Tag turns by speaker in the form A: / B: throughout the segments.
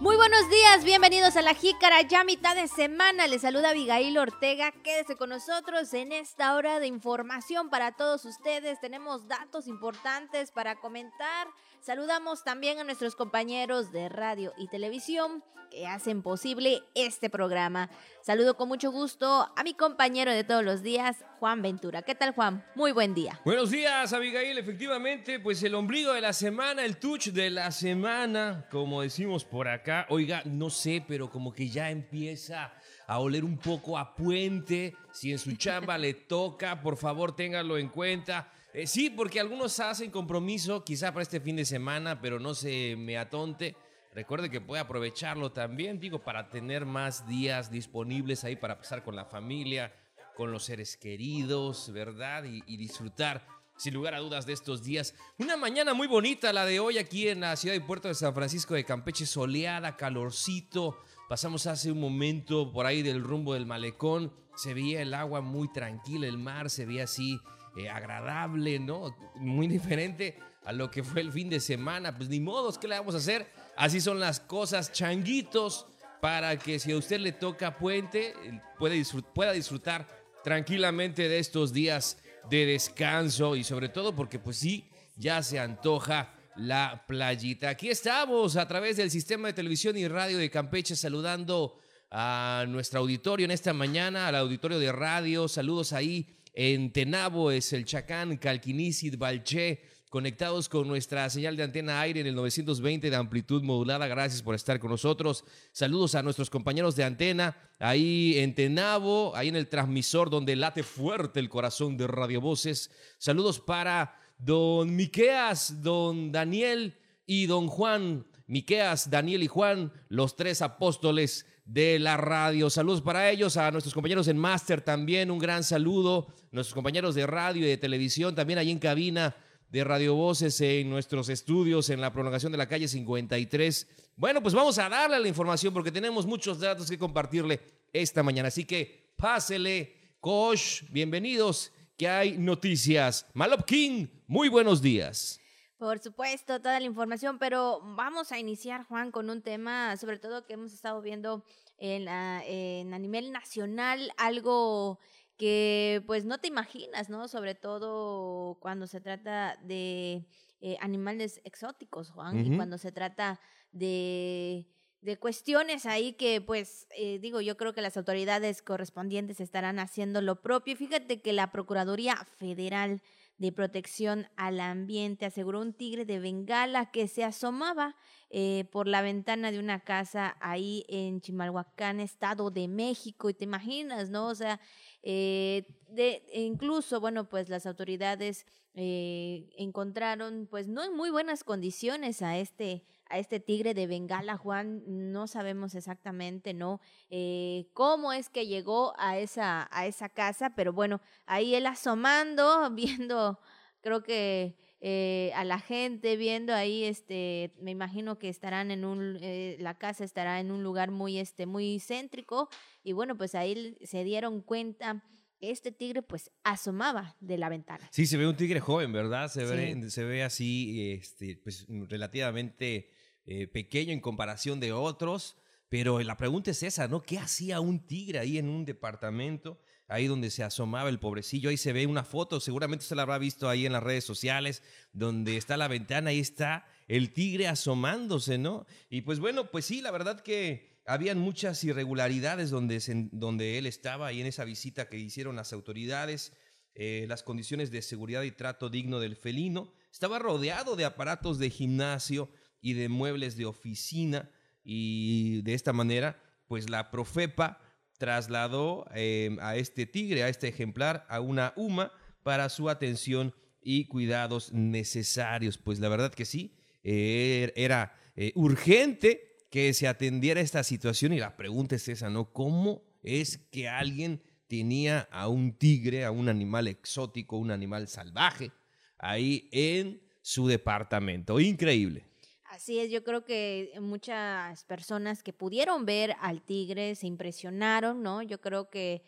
A: Muy buenos días, bienvenidos a la Jícara, ya mitad de semana. Les saluda Abigail Ortega. Quédese con nosotros en esta hora de información para todos ustedes. Tenemos datos importantes para comentar. Saludamos también a nuestros compañeros de radio y televisión que hacen posible este programa. Saludo con mucho gusto a mi compañero de todos los días, Juan Ventura. ¿Qué tal, Juan? Muy buen día.
B: Buenos días, Abigail. Efectivamente, pues el ombligo de la semana, el touch de la semana, como decimos por acá. Oiga, no sé, pero como que ya empieza a oler un poco a puente. Si en su chamba le toca, por favor, téngalo en cuenta. Eh, sí, porque algunos hacen compromiso, quizá para este fin de semana, pero no se me atonte. Recuerde que puede aprovecharlo también, digo, para tener más días disponibles ahí para pasar con la familia, con los seres queridos, ¿verdad? Y, disfrutar, sin lugar a dudas, de estos días. Una mañana muy bonita la de hoy aquí en la ciudad y puerto de San Francisco de Campeche, soleada, calorcito. Pasamos hace un momento por ahí del rumbo del malecón, se veía el agua muy tranquila, el mar se veía así eh, agradable, ¿no? Muy diferente a lo que fue el fin de semana. Pues ni modos, ¿qué le vamos a hacer? Así son las cosas, changuitos, para que si a usted le toca puente, pueda disfrutar tranquilamente de estos días de descanso y sobre todo porque pues sí, ya se antoja la playita. Aquí estamos a través del sistema de televisión y radio de Campeche saludando a nuestro auditorio en esta mañana, al auditorio de radio. Saludos ahí en Tenabo, es el Chacán, Calquinisid, Balché, conectados con nuestra señal de antena aire en el 920 de amplitud modulada. Gracias por estar con nosotros. Saludos a nuestros compañeros de antena ahí en Tenabo, ahí en el transmisor donde late fuerte el corazón de Radio Voces. Saludos para don Miqueas, don Daniel y don Juan. Miqueas, Daniel y Juan, los tres apóstoles de la radio. Saludos para ellos, a nuestros compañeros en Master también, un gran saludo. Nuestros compañeros de radio y de televisión también ahí en cabina de Radio Voces en nuestros estudios en la prolongación de la calle 53. Bueno, pues vamos a darle la información porque tenemos muchos datos que compartirle esta mañana. Así que pásele, Kosh, bienvenidos, que hay noticias. Malop King, muy buenos días.
A: Por supuesto, toda la información, pero vamos a iniciar, Juan, con un tema, sobre todo que hemos estado viendo en, en a nivel nacional, algo que pues no te imaginas, ¿no? Sobre todo cuando se trata de eh, animales exóticos, Juan, y cuando se trata de, de cuestiones ahí que pues eh, digo, yo creo que las autoridades correspondientes estarán haciendo lo propio. Fíjate que la Procuraduría Federal de Protección al Ambiente aseguró un tigre de Bengala que se asomaba eh, por la ventana de una casa ahí en Chimalhuacán, Estado de México. Y te imaginas, ¿no? O sea, eh, e incluso, bueno, pues las autoridades eh, encontraron, pues no en muy buenas condiciones a este a este tigre de Bengala, Juan, no sabemos exactamente, ¿no? Eh, cómo es que llegó a esa, a esa casa, pero bueno, ahí él asomando, viendo, creo que eh, a la gente, viendo ahí, este, me imagino que estarán en un, eh, la casa estará en un lugar muy, este, muy céntrico, y bueno, pues ahí se dieron cuenta este tigre pues asomaba de la ventana.
B: Sí, se ve un tigre joven, ¿verdad? Se, ve, se ve así, este, pues relativamente eh, pequeño en comparación de otros, pero la pregunta es esa, ¿no? ¿Qué hacía un tigre ahí en un departamento? Ahí donde se asomaba el pobrecillo, ahí se ve una foto, seguramente usted la habrá visto ahí en las redes sociales, donde está la ventana, ahí está el tigre asomándose, ¿no? Y pues bueno, pues sí, la verdad que habían muchas irregularidades donde, donde él estaba ahí en esa visita que hicieron las autoridades, eh, las condiciones de seguridad y trato digno del felino. Estaba rodeado de aparatos de gimnasio, y de muebles de oficina y de esta manera, pues la Profepa trasladó em, a este tigre, a este ejemplar, a una UMA para su atención y cuidados necesarios. Pues la verdad que sí, er, era eh, urgente que se atendiera esta situación y la pregunta es esa, ¿no? ¿Cómo es que alguien tenía a un tigre, a un animal exótico, un animal salvaje, ahí en su departamento? Increíble.
A: Así es, yo creo que muchas personas que pudieron ver al tigre se impresionaron, ¿no? Yo creo que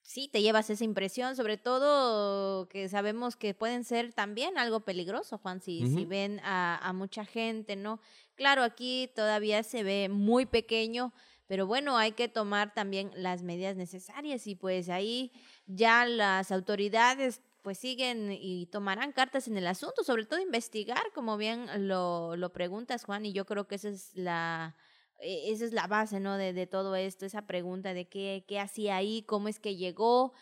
A: sí te llevas esa impresión, sobre todo que sabemos que pueden ser también algo peligroso, Juan, si, si ven a, a mucha gente, ¿no? Claro, aquí todavía se ve muy pequeño, pero bueno, hay que tomar también las medidas necesarias y pues ahí ya las autoridades pues siguen y tomarán cartas en el asunto, sobre todo investigar, como bien lo, lo preguntas, Juan, y yo creo que esa es la, e, esa es la base, ¿no? De, de todo esto, esa pregunta de qué, qué hacía ahí, cómo es que llegó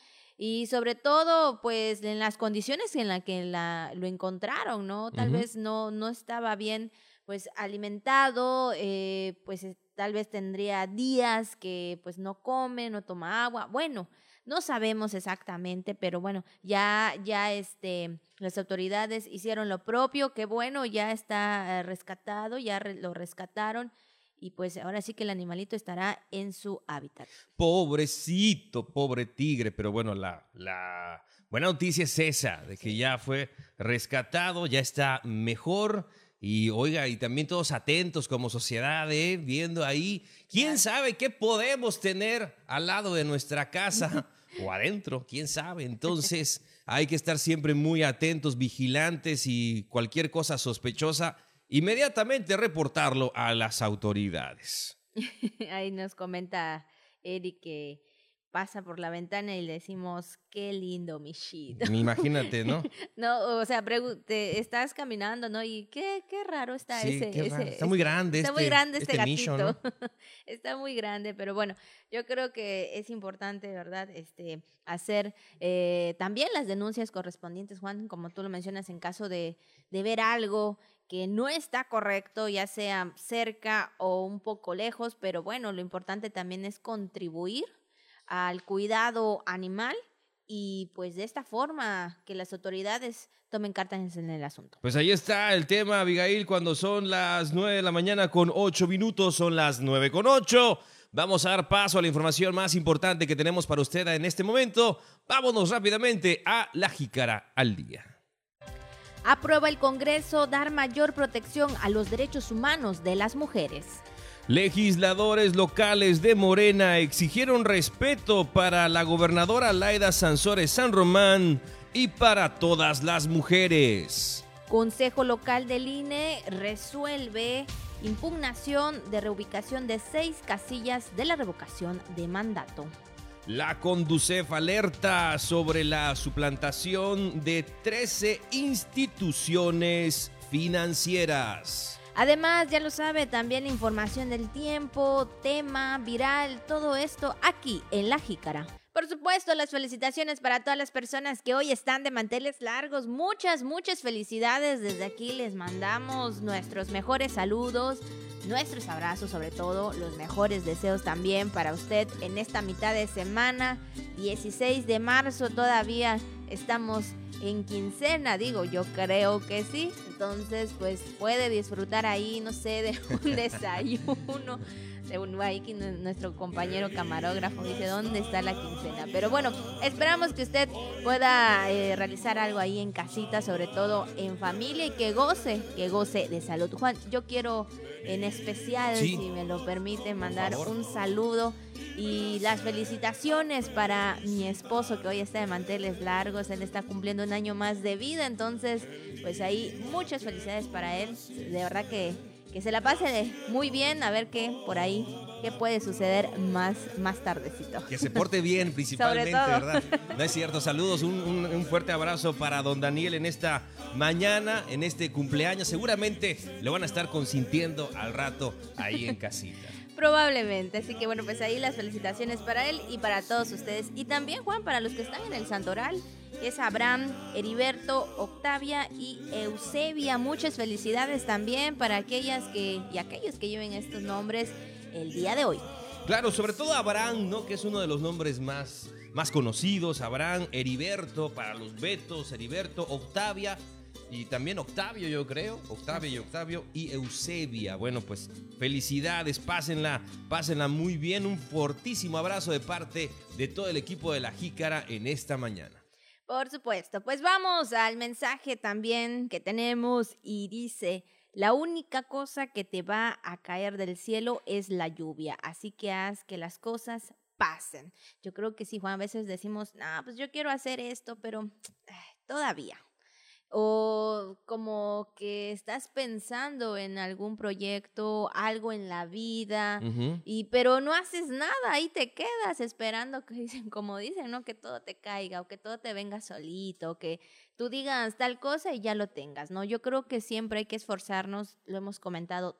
A: y sobre todo, pues, en las condiciones en las que la, lo encontraron, ¿no? Tal vez no, no estaba bien, pues, alimentado, eh, pues, tal vez tendría días que, pues, no come, no toma agua. Bueno, no sabemos exactamente, pero bueno, ya, ya, este, las autoridades hicieron lo propio, que bueno, ya está eh, rescatado, ya lo rescataron y pues ahora sí que el animalito estará en su hábitat.
B: Pobrecito, pobre tigre, pero bueno, la, la buena noticia es esa, de que ya fue rescatado, ya está mejor. Y oiga, y también todos atentos como sociedad, ¿eh? viendo ahí, quién sabe qué podemos tener al lado de nuestra casa o adentro, quién sabe. Entonces hay que estar siempre muy atentos, vigilantes y cualquier cosa sospechosa inmediatamente reportarlo a las autoridades.
A: Ahí nos comenta Eric que pasa por la ventana y le decimos, qué lindo, mi shit.
B: Imagínate, ¿no?
A: no, o sea, te estás caminando, ¿no? Y qué, qué raro está ese,
B: Está muy grande
A: Está muy este, grande este, este gatito. está muy grande, pero bueno, yo creo que es importante, ¿verdad? Este, hacer eh, también las denuncias correspondientes, Juan, como tú lo mencionas, en caso de, de ver algo que no está correcto, ya sea cerca o un poco lejos, pero bueno, lo importante también es contribuir al cuidado animal y pues de esta forma que las autoridades tomen cartas en el asunto.
B: Pues ahí está el tema, Abigail, cuando son las 9 de la mañana con 8 minutos, son las 9 con 8. Vamos a dar paso a la información más importante que tenemos para usted en este momento. Vámonos rápidamente a la jícara al día.
A: Aprueba el Congreso dar mayor protección a los derechos humanos de las mujeres.
B: Legisladores locales de Morena exigieron respeto para la gobernadora Laida Sansores San Román y para todas las mujeres.
A: Consejo local del INE resuelve impugnación de reubicación de seis casillas de la revocación de mandato.
B: La Conducef alerta sobre la suplantación de 13 instituciones financieras.
A: Además, ya lo sabe, también información del tiempo, tema, viral, todo esto aquí en La Jícara. Por supuesto, las felicitaciones para todas las personas que hoy están de manteles largos. Muchas, muchas felicidades. Desde aquí les mandamos nuestros mejores saludos, nuestros abrazos, sobre todo los mejores deseos también para usted en esta mitad de semana, 16 de marzo. Todavía estamos en quincena, digo, yo creo que sí. Entonces, pues puede disfrutar ahí, no sé, de un desayuno Ahí nuestro compañero camarógrafo dice dónde está la quincena. Pero bueno, esperamos que usted pueda eh, realizar algo ahí en casita, sobre todo en familia y que goce, que goce de salud. Juan, yo quiero en especial, si me lo permite, mandar un saludo y las felicitaciones para mi esposo que hoy está de manteles largos, él está cumpliendo un año más de vida, entonces pues ahí muchas felicidades para él, de verdad que que se la pase muy bien, a ver qué por ahí, qué puede suceder más, más tardecito.
B: Que se porte bien principalmente, ¿verdad? No es cierto, saludos, un, un, fuerte abrazo para don Daniel en esta mañana, en este cumpleaños. Seguramente lo van a estar consintiendo al rato ahí en casita.
A: Probablemente, así que bueno, pues ahí las felicitaciones para él y para todos ustedes. Y también, Juan, para los que están en el Santoral es Abraham, Heriberto, Octavia y Eusebia. Muchas felicidades también para aquellas que y aquellos que lleven estos nombres el día de hoy.
B: Claro, sobre todo Abraham, ¿no? Que es uno de los nombres más, más conocidos. Abraham, Heriberto para los Betos, Heriberto, Octavia y también Octavio, yo creo. Octavio y Octavio y Eusebia. Bueno, pues felicidades, pásenla, pásenla muy bien. Un fortísimo abrazo de parte de todo el equipo de la Jícara en esta mañana.
A: Por supuesto, pues vamos al mensaje también que tenemos y dice, la única cosa que te va a caer del cielo es la lluvia, así que haz que las cosas pasen. Yo creo que sí, Juan, a veces decimos, no, pues yo quiero hacer esto, pero todavía. O como que estás pensando en algún proyecto, algo en la vida, y pero no haces nada, ahí te quedas esperando que dicen, como dicen, ¿no? Que todo te caiga o que todo te venga solito, que tú digas tal cosa y ya lo tengas, ¿no? Yo creo que siempre hay que esforzarnos, lo hemos comentado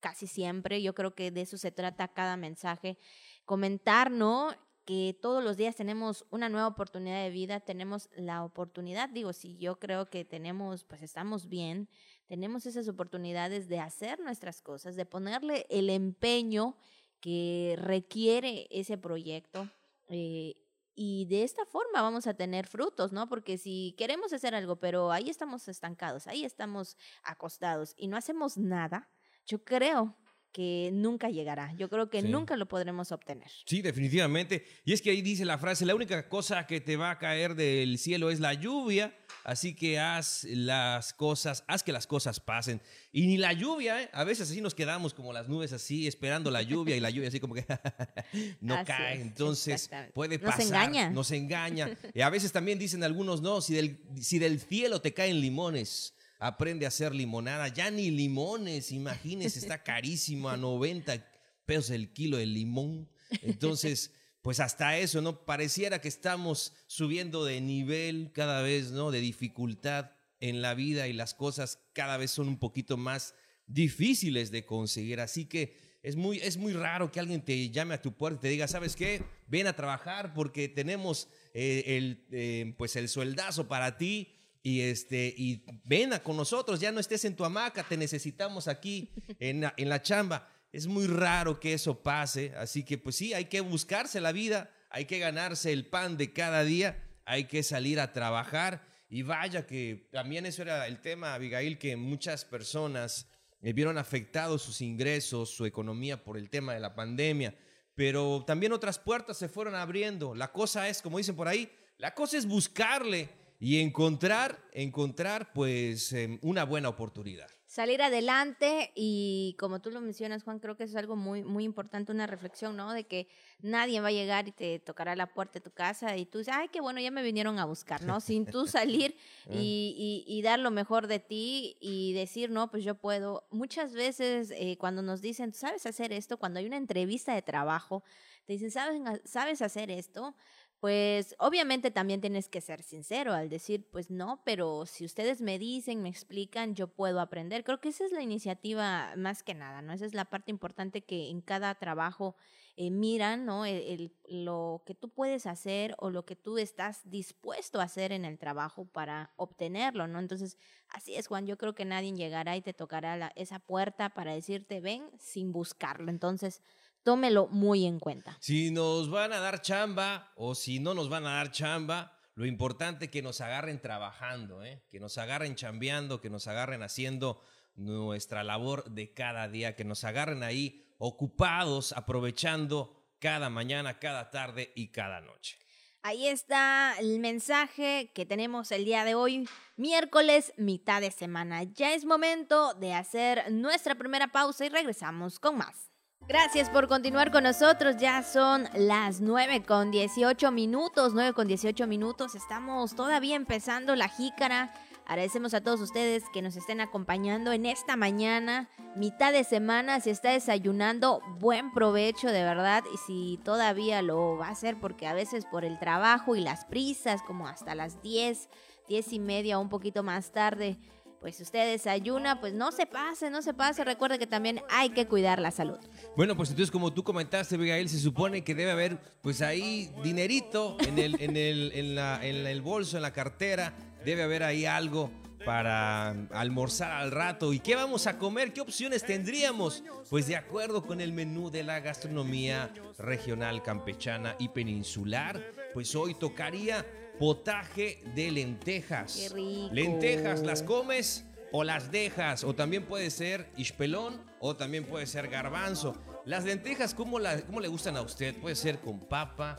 A: casi siempre, yo creo que de eso se trata cada mensaje, comentar, ¿no? Que todos los días tenemos una nueva oportunidad de vida, tenemos la oportunidad, digo, si yo creo que tenemos, pues estamos bien, tenemos esas oportunidades de hacer nuestras cosas, de ponerle el empeño que requiere ese proyecto. Eh, y de esta forma vamos a tener frutos, ¿no? Porque si queremos hacer algo, pero ahí estamos estancados, ahí estamos acostados y no hacemos nada, yo creo que nunca llegará. Yo creo que nunca lo podremos obtener.
B: Sí, definitivamente. Y es que ahí dice la frase, la única cosa que te va a caer del cielo es la lluvia, así que haz las cosas, haz que las cosas pasen. Y ni la lluvia, ¿eh? a veces así nos quedamos como las nubes así, esperando la lluvia y la lluvia así como que no cae. Entonces puede pasar. Nos engaña. Nos engaña. Y a veces también dicen algunos, no, si del, si del cielo te caen limones aprende a hacer limonada. Ya ni limones, imagínese, está carísimo a 90 pesos el kilo de limón. Entonces, pues hasta eso, ¿no? Pareciera que estamos subiendo de nivel cada vez, ¿no? De dificultad en la vida y las cosas cada vez son un poquito más difíciles de conseguir. Así que es muy, es muy raro que alguien te llame a tu puerta y te diga, ¿sabes qué? Ven a trabajar porque tenemos eh, el, eh, pues el sueldazo para ti y, este, y ven con nosotros, ya no estés en tu hamaca, te necesitamos aquí en la, en la chamba. Es muy raro que eso pase, así que pues sí, hay que buscarse la vida, hay que ganarse el pan de cada día, hay que salir a trabajar. Y vaya que también eso era el tema, Abigail, que muchas personas eh, vieron afectados sus ingresos, su economía por el tema de la pandemia, pero también otras puertas se fueron abriendo. La cosa es, como dicen por ahí, la cosa es buscarle y encontrar, encontrar pues em, una buena oportunidad.
A: Salir adelante y como tú lo mencionas, Juan, creo que es algo muy, muy importante, una reflexión, ¿no? De que nadie va a llegar y te tocará la puerta de tu casa y tú dices, ay, qué bueno, ya me vinieron a buscar, ¿no? Sin tú salir ah. y, y, dar lo mejor de ti y decir, no, pues yo puedo. Muchas veces eh, cuando nos dicen, ¿sabes hacer esto? Cuando hay una entrevista de trabajo, te dicen, ¿sabes, ¿sabes hacer esto? Pues obviamente también tienes que ser sincero al decir, pues no, pero si ustedes me dicen, me explican, yo puedo aprender. Creo que esa es la iniciativa más que nada, ¿no? Esa es la parte importante que en cada trabajo eh, miran, ¿no? El, lo que tú puedes hacer o lo que tú estás dispuesto a hacer en el trabajo para obtenerlo, ¿no? Entonces, así es, Juan, yo creo que nadie llegará y te tocará esa puerta para decirte, ven, sin buscarlo. Entonces, tómelo muy en cuenta.
B: Si nos van a dar chamba o si no nos van a dar chamba, lo importante es que nos agarren trabajando, ¿eh? que nos agarren chambeando, que nos agarren haciendo nuestra labor de cada día, que nos agarren ahí ocupados, aprovechando cada mañana, cada tarde y cada noche.
A: Ahí está el mensaje que tenemos el día de hoy, miércoles, mitad de semana. Ya es momento de hacer nuestra primera pausa y regresamos con más. Gracias por continuar con nosotros. Ya son las 9 con 18 minutos. 9 con 18 minutos. Estamos todavía empezando la jícara. Agradecemos a todos ustedes que nos estén acompañando en esta mañana, mitad de semana. Si está desayunando, buen provecho de verdad. Y si todavía lo va a hacer, porque a veces por el trabajo y las prisas, como hasta las 10, 10 y media, un poquito más tarde, pues si usted desayuna, pues no se pase, no se pase. Recuerde que también hay que cuidar la salud.
B: Bueno, pues entonces como tú comentaste, Abigail, se supone que debe haber pues ahí dinerito en el, en el, en la, en el bolso, en la cartera. Debe haber ahí algo para almorzar al rato. ¿Y qué vamos a comer? ¿Qué opciones tendríamos? Pues de acuerdo con el menú de la gastronomía regional campechana y peninsular, pues hoy tocaría potaje de lentejas.
A: Qué rico.
B: Lentejas, ¿las comes o las dejas? O también puede ser ispelón o también puede ser garbanzo. Las lentejas, ¿cómo, cómo le gustan a usted? Puede ser con papa,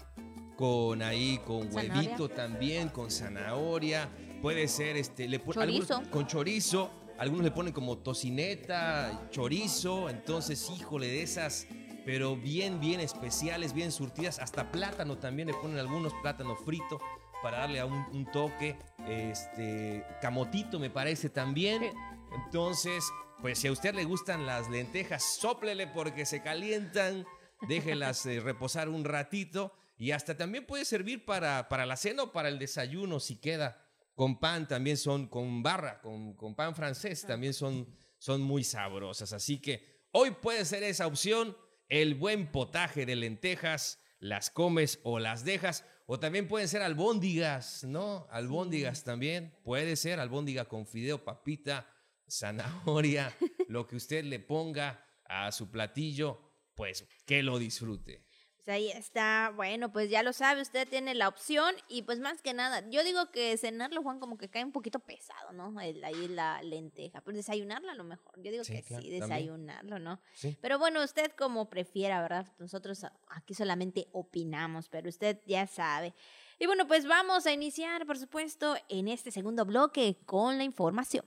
B: con ahí, con huevito también, con zanahoria. Puede ser este, le
A: chorizo.
B: con chorizo. Algunos le ponen como tocineta, chorizo. Entonces, híjole, de esas pero bien, bien especiales, bien surtidas. Hasta plátano también le ponen algunos, plátano frito para darle a un, toque. Este, camotito me parece también. Entonces, pues si a usted le gustan las lentejas, sóplele porque se calientan, déjelas eh, reposar un ratito y hasta también puede servir para, para la cena o para el desayuno si queda. Con pan también son, con barra, con, con pan francés también son, son muy sabrosas. Así que hoy puede ser esa opción, el buen potaje de lentejas, las comes o las dejas. O también pueden ser albóndigas, ¿no? Albóndigas también. Puede ser albóndiga con fideo, papita, zanahoria, lo que usted le ponga a su platillo, pues que lo disfrute.
A: Pues ahí está, bueno, pues ya lo sabe, usted tiene la opción y pues más que nada, yo digo que cenarlo, Juan, como que cae un poquito pesado, ¿no? ahí la lenteja, pero desayunarla a lo mejor, yo digo que sí, desayunarlo, ¿no? Pero bueno, usted como prefiera, ¿verdad? Nosotros aquí solamente opinamos, pero usted ya sabe. Y bueno, pues vamos a iniciar, por supuesto, en este segundo bloque con la información.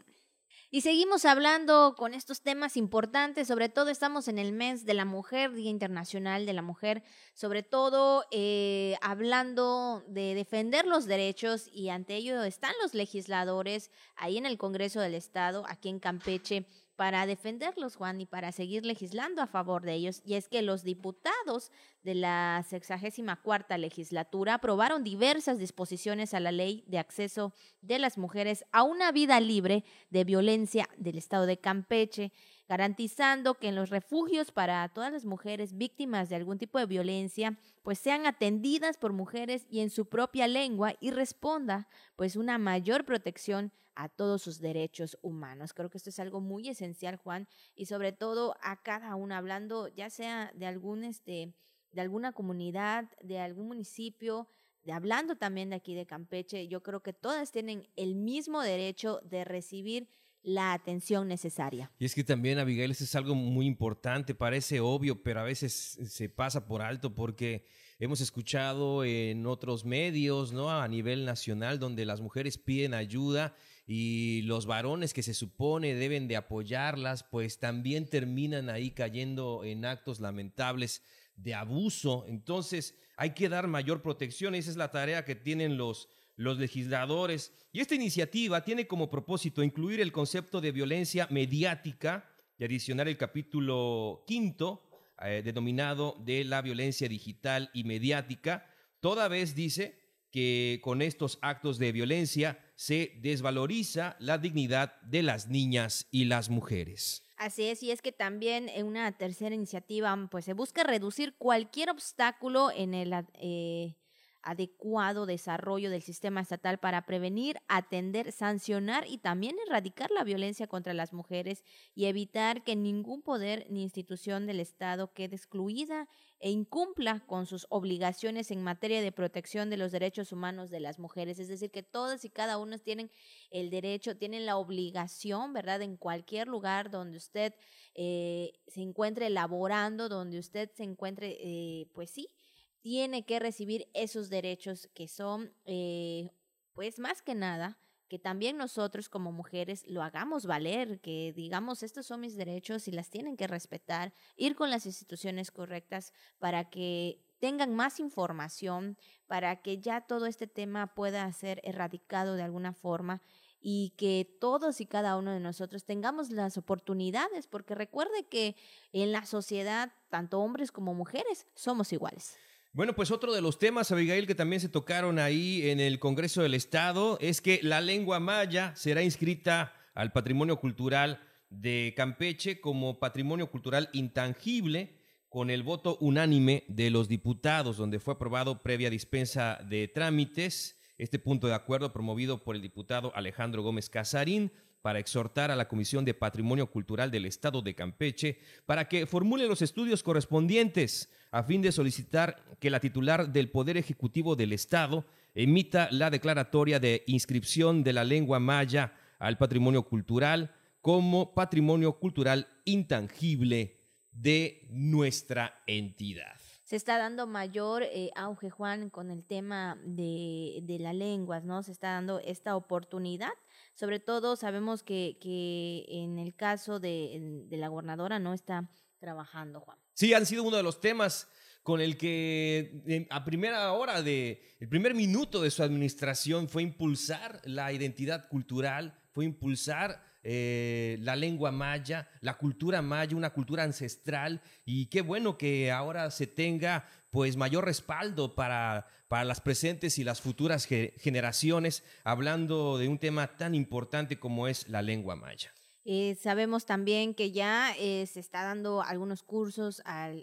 A: Y seguimos hablando con estos temas importantes, sobre todo estamos en el mes de la mujer, Día Internacional de la Mujer, sobre todo eh, hablando de defender los derechos y ante ello están los legisladores ahí en el Congreso del Estado, aquí en Campeche, para defenderlos, Juan, y para seguir legislando a favor de ellos. Y es que los diputados de la 64 legislatura aprobaron diversas disposiciones a la ley de acceso de las mujeres a una vida libre de violencia del Estado de Campeche garantizando que en los refugios para todas las mujeres víctimas de algún tipo de violencia, pues sean atendidas por mujeres y en su propia lengua y responda pues una mayor protección a todos sus derechos humanos. Creo que esto es algo muy esencial, Juan, y sobre todo a cada una hablando ya sea de algún este de alguna comunidad, de algún municipio, de hablando también de aquí de Campeche, yo creo que todas tienen el mismo derecho de recibir la atención necesaria.
B: Y es que también, Abigail, eso es algo muy importante, parece obvio, pero a veces se pasa por alto porque hemos escuchado en otros medios, ¿no? A nivel nacional, donde las mujeres piden ayuda y los varones que se supone deben de apoyarlas, pues también terminan ahí cayendo en actos lamentables de abuso. Entonces, hay que dar mayor protección. Esa es la tarea que tienen los los legisladores. Y esta iniciativa tiene como propósito incluir el concepto de violencia mediática y adicionar el capítulo quinto, eh, denominado de la violencia digital y mediática, toda vez dice que con estos actos de violencia se desvaloriza la dignidad de las niñas y las mujeres.
A: Así es, y es que también en una tercera iniciativa, pues se busca reducir cualquier obstáculo en el eh, adecuado desarrollo del sistema estatal para prevenir, atender, sancionar y también erradicar la violencia contra las mujeres y evitar que ningún poder ni institución del Estado quede excluida e incumpla con sus obligaciones en materia de protección de los derechos humanos de las mujeres. Es decir, que todas y cada una tienen el derecho, tienen la obligación, ¿verdad? En cualquier lugar donde usted eh, se encuentre laborando, donde usted se encuentre, eh, pues sí, tiene que recibir esos derechos que son, eh, pues más que nada, que también nosotros como mujeres lo hagamos valer, que digamos, estos son mis derechos y las tienen que respetar, ir con las instituciones correctas para que tengan más información, para que ya todo este tema pueda ser erradicado de alguna forma y que todos y cada uno de nosotros tengamos las oportunidades, porque recuerde que en la sociedad, tanto hombres como mujeres, somos iguales.
B: Bueno, pues otro de los temas, Abigail, que también se tocaron ahí en el Congreso del Estado es que la lengua maya será inscrita al patrimonio cultural de Campeche como patrimonio cultural intangible con el voto unánime de los diputados, donde fue aprobado previa dispensa de trámites. Este punto de acuerdo promovido por el diputado Alejandro Gómez Casarín para exhortar a la Comisión de Patrimonio Cultural del Estado de Campeche para que formule los estudios correspondientes a fin de solicitar que la titular del Poder Ejecutivo del Estado emita la declaratoria de inscripción de la lengua maya al patrimonio cultural como patrimonio cultural intangible de nuestra entidad
A: se está dando mayor eh, auge, Juan, con el tema de, de las lenguas, ¿no? Se está dando esta oportunidad. Sobre todo sabemos que, que en el caso de, de la gobernadora no está trabajando, Juan.
B: Sí, han sido uno de los temas con el que a primera hora de, el primer minuto de su administración fue impulsar la identidad cultural, fue impulsar eh, la lengua maya, la cultura maya, una cultura ancestral y qué bueno que ahora se tenga pues mayor respaldo para, para las presentes y las futuras generaciones hablando de un tema tan importante como es la lengua maya.
A: Eh, sabemos también que ya eh, se está dando algunos cursos,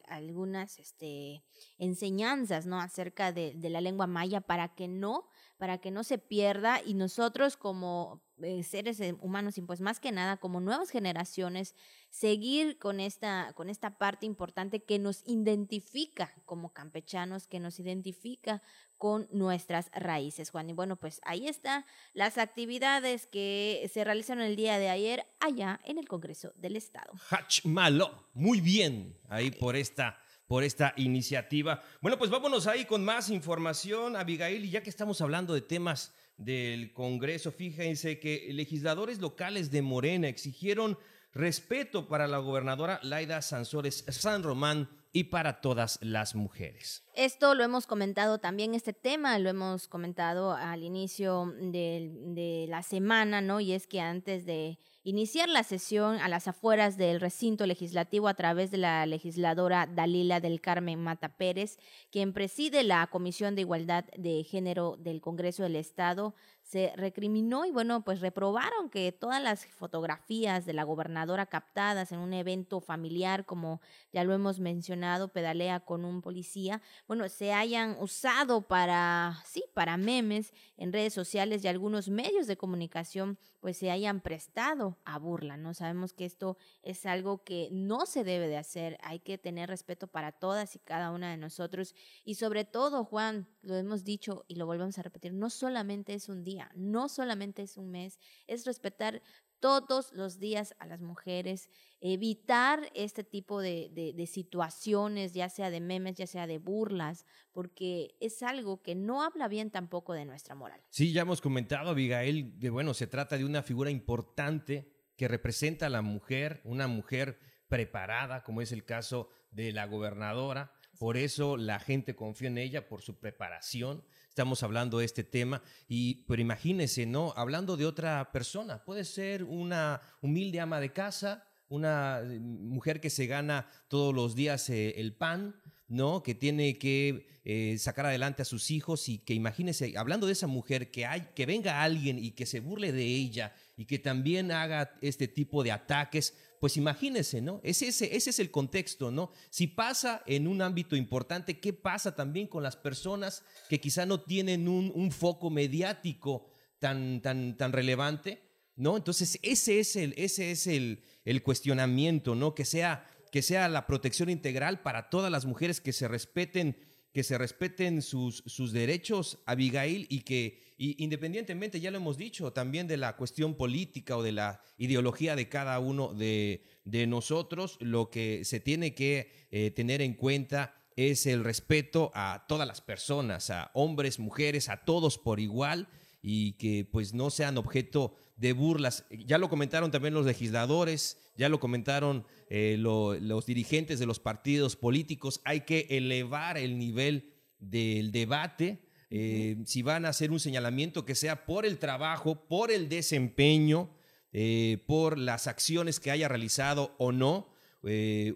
A: algunas este, enseñanzas ¿no? acerca de, de, la lengua maya para que no para que no se pierda y nosotros como eh, seres eh, humanos y pues más que nada como nuevas generaciones seguir con esta con esta parte importante que nos identifica como campechanos que nos identifica con nuestras raíces Juan. Y bueno pues ahí están las actividades que se realizaron el día de ayer allá en el Congreso del Estado.
B: Hachmalo. Muy bien ahí por esta por esta iniciativa. Bueno, pues vámonos ahí con más información, Abigail, y ya que estamos hablando de temas del Congreso, fíjense que legisladores locales de Morena exigieron respeto para la gobernadora Laida Sansores San Román y para todas las mujeres.
A: Esto lo hemos comentado también, este tema lo hemos comentado al inicio de, de la semana, ¿no? Y es que antes de iniciar la sesión a las afueras del recinto legislativo a través de la legisladora Dalila del Carmen Mata Pérez, quien preside la Comisión de Igualdad de Género del Congreso del Estado, se recriminó y bueno, pues reprobaron que todas las fotografías de la gobernadora captadas en un evento familiar, como ya lo hemos mencionado, pedalea con un policía, bueno, se hayan usado para, sí, para memes en redes sociales y algunos medios de comunicación, pues se hayan prestado a burla, ¿no? Sabemos que esto es algo que no se debe de hacer, hay que tener respeto para todas y cada una de nosotros y sobre todo, Juan, lo hemos dicho y lo volvemos a repetir, no solamente es un día, no solamente es un mes, es respetar todos los días a las mujeres, evitar este tipo de, de, situaciones, ya sea de memes, ya sea de burlas, porque es algo que no habla bien tampoco de nuestra moral.
B: Sí, ya hemos comentado, Abigail, que bueno, se trata de una figura importante que representa a la mujer, una mujer preparada, como es el caso de la gobernadora. Por eso la gente confía en ella, por su preparación estamos hablando de este tema. Y, pero imagínense, ¿no? Hablando de otra persona, puede ser una humilde ama de casa, una eh, mujer que se gana todos los días eh, el pan, ¿no? Que tiene que eh, sacar adelante a sus hijos y que imagínense, hablando de esa mujer, que, hay, que venga alguien y que se burle de ella y que también haga este tipo de ataques, pues imagínense, ¿no? Ese, ese, ese es el contexto, ¿no? Si pasa en un ámbito importante, ¿qué pasa también con las personas que quizá no tienen un, un foco mediático tan, tan, tan relevante, ¿no? Entonces, ese es el, ese es el, el cuestionamiento, ¿no? Que sea, que sea la protección integral para todas las mujeres que se respeten que se respeten sus, sus derechos, Abigail, y que independientemente, ya lo hemos dicho, también de la cuestión política o de la ideología de cada uno de, de nosotros, lo que se tiene que eh, tener en cuenta es el respeto a todas las personas, a hombres, mujeres, a todos por igual y que pues no sean objeto de burlas. Ya lo comentaron también los legisladores, ya lo comentaron eh, los dirigentes de los partidos políticos, hay que elevar el nivel del debate. Eh, si van a hacer un señalamiento que sea por el trabajo, por el desempeño, eh, por las acciones que haya realizado o no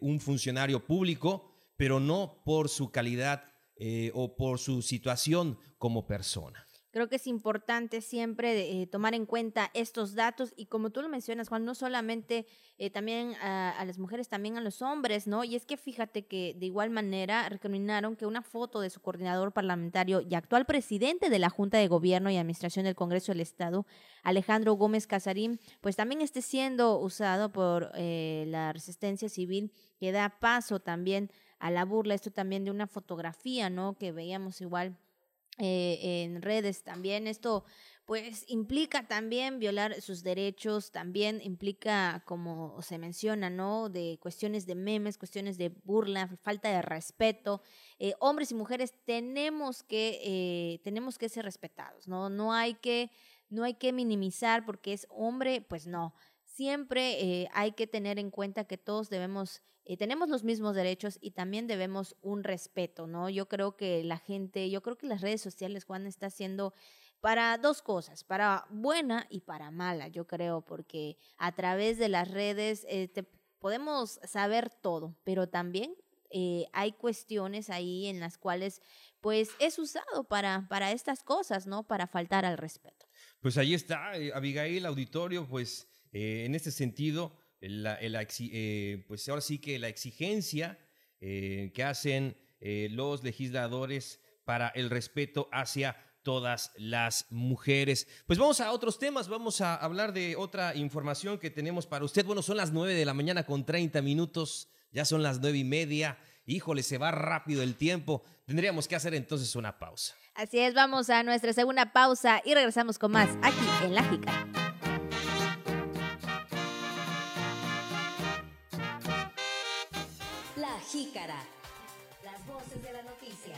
B: un funcionario público, pero no por su calidad o por su situación como persona.
A: Creo que es importante siempre eh, tomar en cuenta estos datos y como tú lo mencionas, Juan, no solamente eh, también a, las mujeres, también a los hombres, ¿no? Y es que fíjate que de igual manera recriminaron que una foto de su coordinador parlamentario y actual presidente de la Junta de Gobierno y Administración del Congreso del Estado, Alejandro Gómez Casarín, pues también esté siendo usado por eh, la resistencia civil que da paso también a la burla, esto también de una fotografía, ¿no? Que veíamos igual eh, en redes también. Esto pues implica también violar sus derechos, también implica, como se menciona, ¿no? De cuestiones de memes, cuestiones de burla, falta de respeto. Eh, hombres y mujeres tenemos que, eh, tenemos que ser respetados, ¿no? No hay que, no hay que minimizar porque es hombre, pues no siempre eh, hay que tener en cuenta que todos debemos, eh, tenemos los mismos derechos y también debemos un respeto, ¿no? Yo creo que la gente, yo creo que las redes sociales, Juan, está haciendo para dos cosas, para buena y para mala, yo creo, porque a través de las redes eh, podemos saber todo, pero también hay cuestiones ahí en las cuales pues es usado para, para estas cosas, ¿no? Para faltar al respeto.
B: Pues ahí está, Abigail, auditorio, pues eh, en este sentido, eh, pues ahora sí que la exigencia eh, que hacen los legisladores para el respeto hacia todas las mujeres. Pues vamos a otros temas, vamos a hablar de otra información que tenemos para usted. Bueno, son las 9 de la mañana con 30 minutos, ya son las nueve y media. Híjole, se va rápido el tiempo. Tendríamos que hacer entonces una pausa.
A: Así es, vamos a nuestra segunda pausa y regresamos con más aquí en La Jícara. Las voces de la noticia.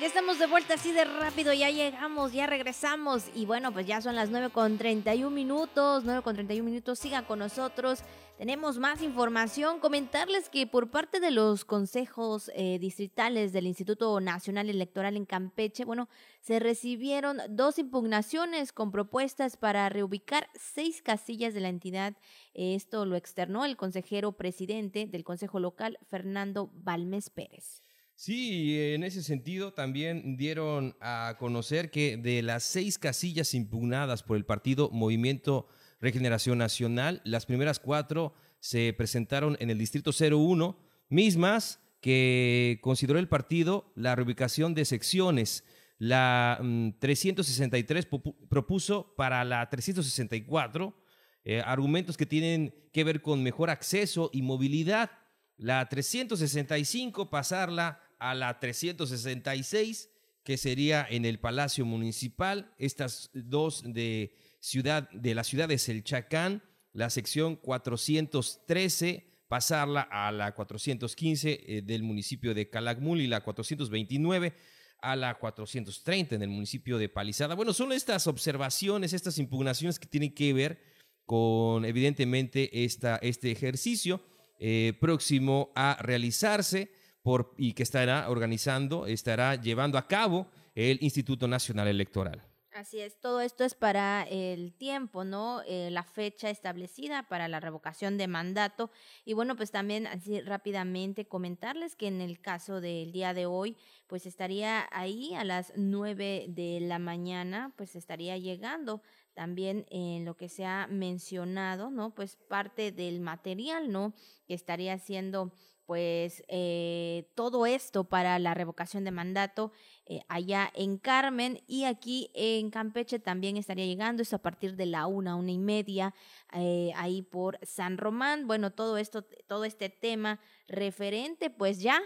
A: Ya estamos de vuelta así de rápido, ya llegamos, ya regresamos. Y bueno, pues ya son las 9 con 31 minutos, 9 con 31 minutos, sigan con nosotros. Tenemos más información. Comentarles que por parte de los consejos eh, distritales del Instituto Nacional Electoral en Campeche, bueno, se recibieron dos impugnaciones con propuestas para reubicar seis casillas de la entidad. Esto lo externó el consejero presidente del Consejo Local, Fernando Balmes Pérez.
B: Sí, en ese sentido también dieron a conocer que de las seis casillas impugnadas por el partido Movimiento Regeneración Nacional. Las primeras cuatro se presentaron en el Distrito 01, mismas que consideró el partido la reubicación de secciones. La 363 mm, propuso para la 364 eh, argumentos que tienen que ver con mejor acceso y movilidad. La 365 pasarla a la 366, que sería en el Palacio Municipal. Estas dos de ciudad, de la ciudad de Selchacán, la sección 413, pasarla a la 415 eh, del municipio de Calakmul y la 429 a la 430 en el municipio de Palizada. Bueno, son estas observaciones, estas impugnaciones que tienen que ver con evidentemente esta, este ejercicio eh, próximo a realizarse por, y que estará organizando, estará llevando a cabo el Instituto Nacional Electoral.
A: Así es, todo esto es para el tiempo, ¿no? Eh, la fecha establecida para la revocación de mandato. Y bueno, pues también así rápidamente comentarles que en el caso del día de hoy, pues estaría ahí a las nueve de la mañana, pues estaría llegando también en lo que se ha mencionado, ¿no? Pues parte del material, ¿no? Que estaría siendo pues eh, todo esto para la revocación de mandato eh, allá en Carmen y aquí en Campeche también estaría llegando, esto a partir de la una, una y media, eh, ahí por San Román. Bueno, todo esto, todo este tema referente, pues ya,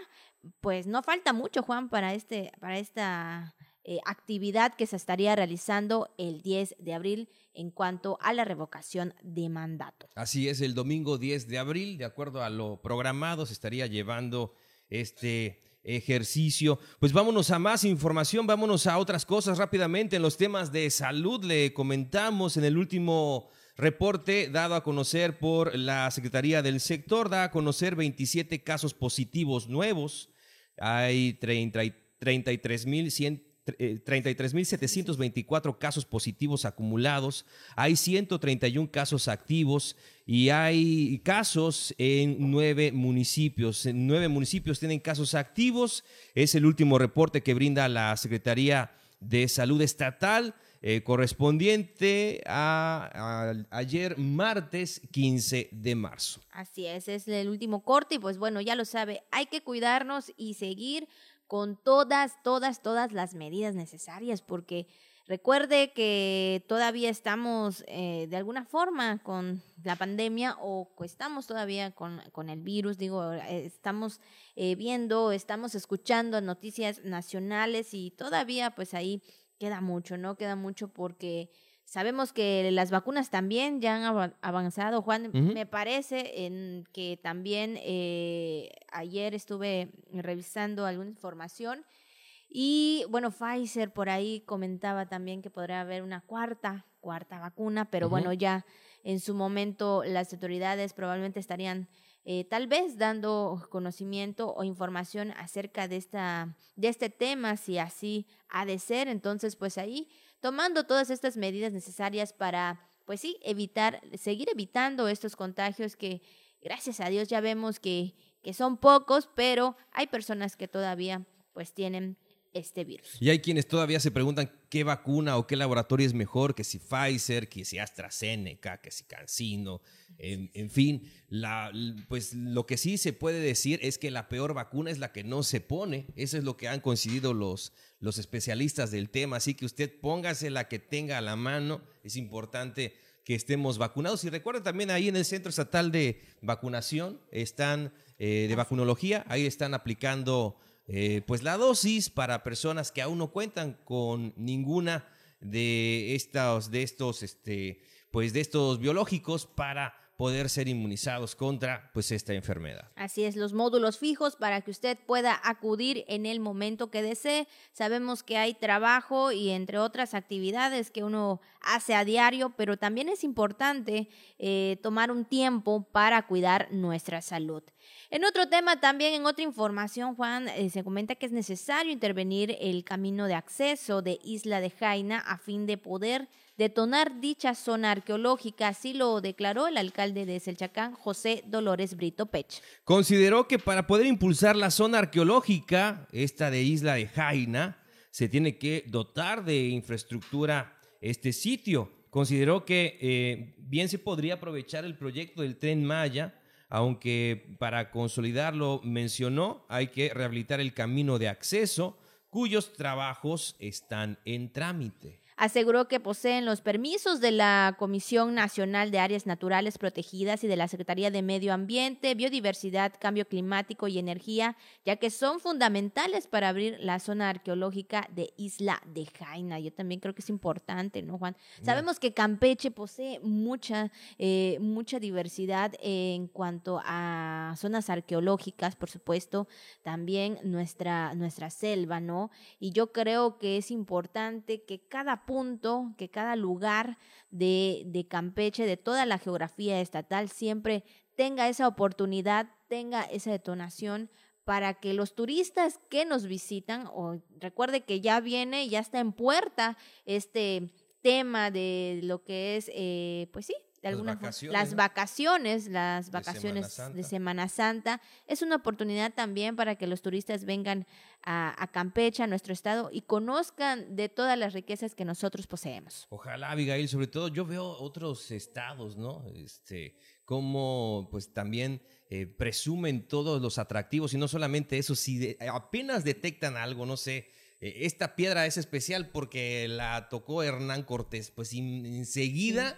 A: pues no falta mucho, Juan, para este, para esta eh, actividad que se estaría realizando el 10 de abril en cuanto a la revocación de mandato.
B: Así es, el domingo 10 de abril, de acuerdo a lo programado, se estaría llevando este ejercicio. Pues vámonos a más información, vámonos a otras cosas rápidamente. En los temas de salud le comentamos en el último reporte dado a conocer por la Secretaría del Sector, da a conocer 27 casos positivos nuevos. Hay 33.100 33.724 eh, casos positivos acumulados, hay 131 casos activos y hay casos en nueve municipios. En nueve municipios tienen casos activos. Es el último reporte que brinda la Secretaría de Salud Estatal. Eh, correspondiente a, ayer martes 15 de marzo.
A: Así es, es el último corte y pues bueno, ya lo sabe, hay que cuidarnos y seguir con todas, todas, todas las medidas necesarias, porque recuerde que todavía estamos eh, de alguna forma con la pandemia o estamos todavía con, con el virus, digo, estamos eh, viendo, estamos escuchando noticias nacionales y todavía pues ahí queda mucho, ¿no? Queda mucho porque Sabemos que las vacunas también ya han avanzado, Juan. Me parece en que también eh, ayer estuve revisando alguna información Y bueno, Pfizer por ahí comentaba también que podría haber una cuarta, cuarta vacuna, pero bueno, ya en su momento las autoridades probablemente estarían eh, tal vez dando conocimiento o información acerca de, esta, de este tema, si así ha de ser. Entonces, pues ahí tomando todas estas medidas necesarias para, pues sí, evitar, seguir evitando estos contagios que, gracias a Dios, ya vemos que, que son pocos, pero hay personas que todavía pues tienen este virus.
B: Y hay quienes todavía se preguntan qué vacuna o qué laboratorio es mejor, que si Pfizer, que si AstraZeneca, que si CanSino, en, fin, la, pues lo que sí se puede decir es que la peor vacuna es la que no se pone, eso es lo que han coincidido los, los especialistas del tema, así que usted póngase la que tenga a la mano, es importante que estemos vacunados. Y recuerda también ahí en el Centro Estatal de Vacunación, están eh, de vacunología, ahí están aplicando eh, pues la dosis para personas que aún no cuentan con ninguna de estos, de estos, este, pues de estos biológicos para poder ser inmunizados contra pues esta enfermedad.
A: Así es, los módulos fijos para que usted pueda acudir en el momento que desee. Sabemos que hay trabajo y entre otras actividades que uno hace a diario, pero también es importante eh, tomar un tiempo para cuidar nuestra salud. En otro tema, también en otra información, Juan, eh, se comenta que es necesario intervenir el camino de acceso de Isla de Jaina a fin de poder detonar dicha zona arqueológica, así lo declaró el alcalde de Selchacán, José Dolores Brito Pech.
B: Consideró que para poder impulsar la zona arqueológica, esta de Isla de Jaina, se tiene que dotar de infraestructura este sitio. Consideró que eh, bien se podría aprovechar el proyecto del tren Maya, aunque para consolidarlo mencionó hay que rehabilitar el camino de acceso, cuyos trabajos están en trámite
A: aseguró que poseen los permisos de la Comisión Nacional de Áreas Naturales Protegidas y de la Secretaría de Medio Ambiente, Biodiversidad, Cambio Climático y Energía, ya que son fundamentales para abrir la zona arqueológica de Isla de Jaina. Yo también creo que es importante, ¿no, Juan? Sabemos que Campeche posee mucha, eh, mucha diversidad en cuanto a zonas arqueológicas, por supuesto, también nuestra, nuestra selva, ¿no? Y yo creo que es importante que cada punto, que cada lugar de, de Campeche, de toda la geografía estatal, siempre tenga esa oportunidad, tenga esa detonación para que los turistas que nos visitan, o recuerde que ya viene, ya está en puerta este tema de lo que es, eh, pues sí, algunas vacaciones, las vacaciones, las vacaciones de Semana, Santa. Es una oportunidad también para que los turistas vengan a, Campeche, a nuestro estado, y conozcan de todas las riquezas que nosotros poseemos.
B: Ojalá, Abigail, sobre todo yo veo otros estados, ¿no? Este, como pues también eh, presumen todos los atractivos y no solamente eso, si apenas detectan algo, no sé, eh, esta piedra es especial porque la tocó Hernán Cortés, pues enseguida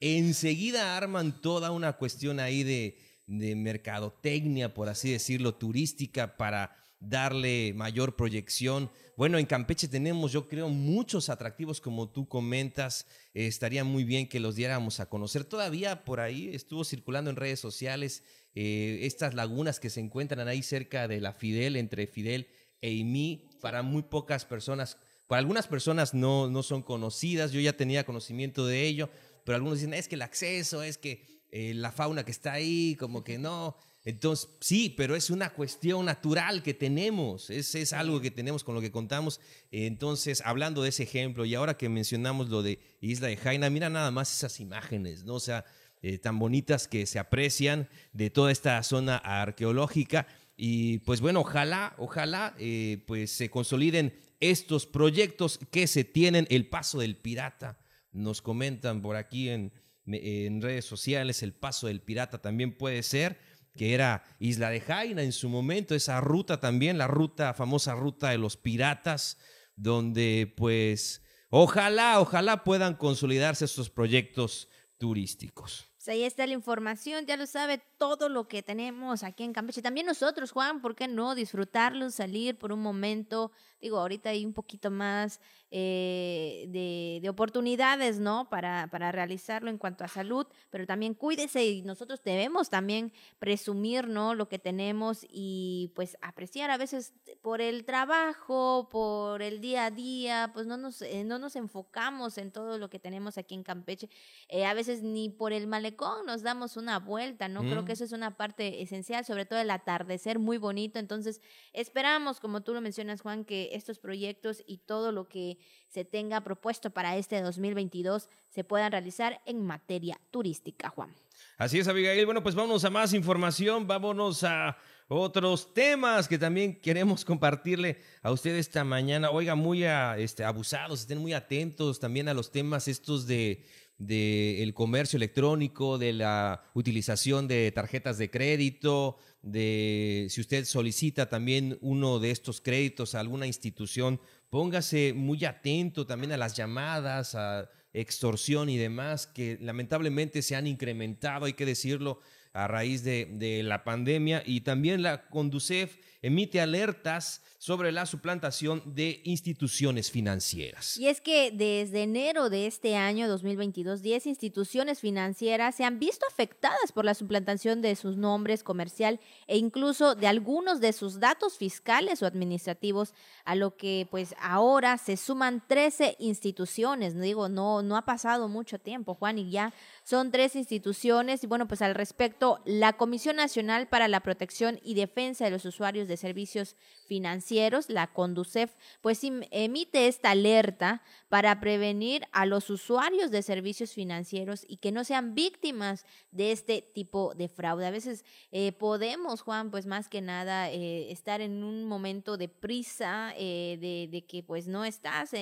B: enseguida arman toda una cuestión ahí de, mercadotecnia, por así decirlo, turística para darle mayor proyección. Bueno, en Campeche tenemos, yo creo, muchos atractivos, como tú comentas. estaría muy bien que los diéramos a conocer. Todavía por ahí estuvo circulando en redes sociales eh, estas lagunas que se encuentran ahí cerca de la Fidel, entre Fidel e Imi, para muy pocas personas. Para algunas personas no, no son conocidas, yo ya tenía conocimiento de ello, pero algunos dicen, es que el acceso, es que eh, la fauna que está ahí, como que no. Entonces, sí, pero es una cuestión natural que tenemos, es, es algo que tenemos con lo que contamos. Entonces, hablando de ese ejemplo, y ahora que mencionamos lo de Isla de Jaina, mira nada más esas imágenes, ¿no? O sea, eh, tan bonitas que se aprecian de toda esta zona arqueológica. Y pues bueno, ojalá, ojalá eh, pues se consoliden estos proyectos que se tienen, el paso del pirata nos comentan por aquí en, redes sociales, el paso del pirata también puede ser, que era Isla de Jaina en su momento, esa ruta también, la ruta, famosa ruta de los piratas, donde pues ojalá, ojalá puedan consolidarse estos proyectos turísticos.
A: Pues ahí está la información, ya lo sabe todo lo que tenemos aquí en Campeche. También nosotros, Juan, ¿por qué no disfrutarlo, salir por un momento? Digo, ahorita hay un poquito más eh, de, de, oportunidades, ¿no? Para, para realizarlo en cuanto a salud, pero también cuídese y nosotros debemos también presumir, ¿no? Lo que tenemos y pues apreciar a veces por el trabajo, por el día a día, pues no nos, eh, no nos enfocamos en todo lo que tenemos aquí en Campeche. Eh, a veces ni por el malecón nos damos una vuelta, ¿no? Creo que mm. eso es una parte esencial, sobre todo el atardecer muy bonito. Entonces, esperamos, como tú lo mencionas, Juan, que estos proyectos y todo lo que se tenga propuesto para este 2022 se puedan realizar en materia turística, Juan.
B: Así es, Abigail. Bueno, pues vámonos a más información, vámonos a otros temas que también queremos compartirle a ustedes esta mañana. Oiga, muy este, abusados, estén muy atentos también a los temas estos de del comercio electrónico, de la utilización de tarjetas de crédito, de si usted solicita también uno de estos créditos a alguna institución, póngase muy atento también a las llamadas, a extorsión y demás, que lamentablemente se han incrementado, hay que decirlo, a raíz de, de la pandemia. Y también la Conducef emite alertas sobre la suplantación de instituciones financieras.
A: Y es que desde enero de este año 2022, 10 instituciones financieras se han visto afectadas por la suplantación de sus nombres comercial e incluso de algunos de sus datos fiscales o administrativos, a lo que pues ahora se suman 13 instituciones. Digo, no, no ha pasado mucho tiempo, Juan, y ya son tres instituciones. Y bueno, pues al respecto, la Comisión Nacional para la Protección y Defensa de los Usuarios de Servicios Financieros, la CONDUCEF, pues emite esta alerta para prevenir a los usuarios de servicios financieros y que no sean víctimas de este tipo de fraude. A veces eh, podemos, Juan, pues más que nada eh, estar en un momento de prisa, eh, de, de, que pues no estás